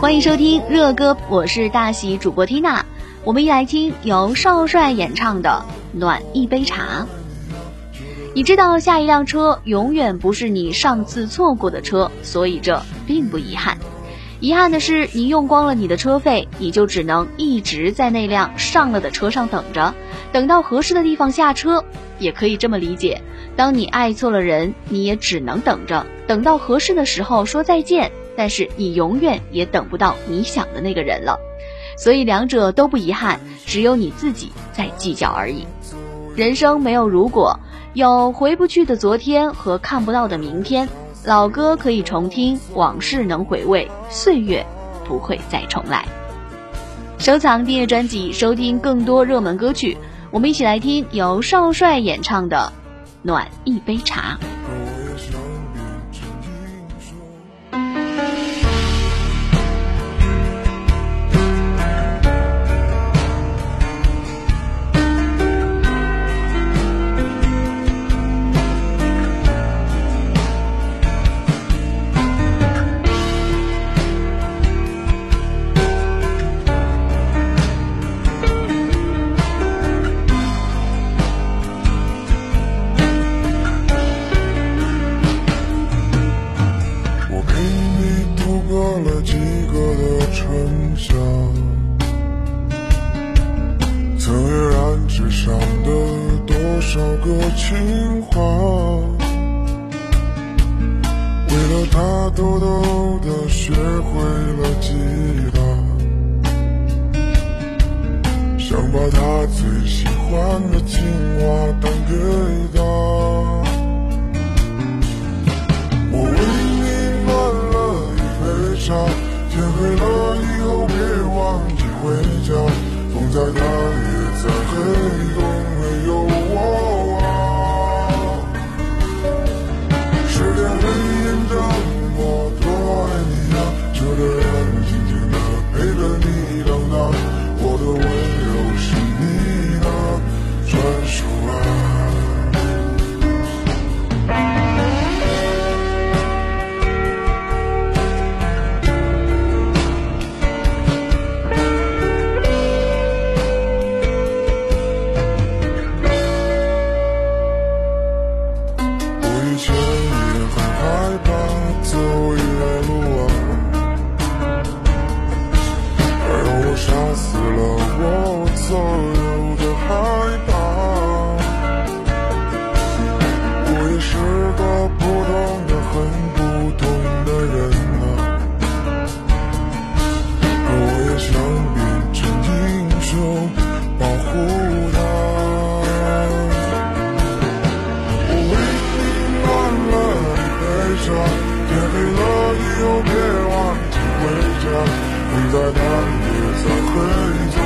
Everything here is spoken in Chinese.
欢迎收听热歌，我是大喜主播缇娜。我们一来听由少帅演唱的《暖一杯茶》。你知道下一辆车永远不是你上次错过的车，所以这并不遗憾。遗憾的是，你用光了你的车费，你就只能一直在那辆上了的车上等着，等到合适的地方下车。也可以这么理解：当你爱错了人，你也只能等着，等到合适的时候说再见。但是你永远也等不到你想的那个人了。所以两者都不遗憾，只有你自己在计较而已。人生没有如果，有回不去的昨天和看不到的明天。老歌可以重听，往事能回味，岁月不会再重来。收藏订阅专辑，收听更多热门歌曲。我们一起来听由少帅演唱的《暖一杯茶》。过了几个的春夏，曾跃然纸上的多少个情话，为了他偷偷的学会了吉他，想把他最喜欢的情话弹给他。天黑了以后别忘记回家，风再大也 future. 天黑了以后别忘？记回家风再大夜再黑总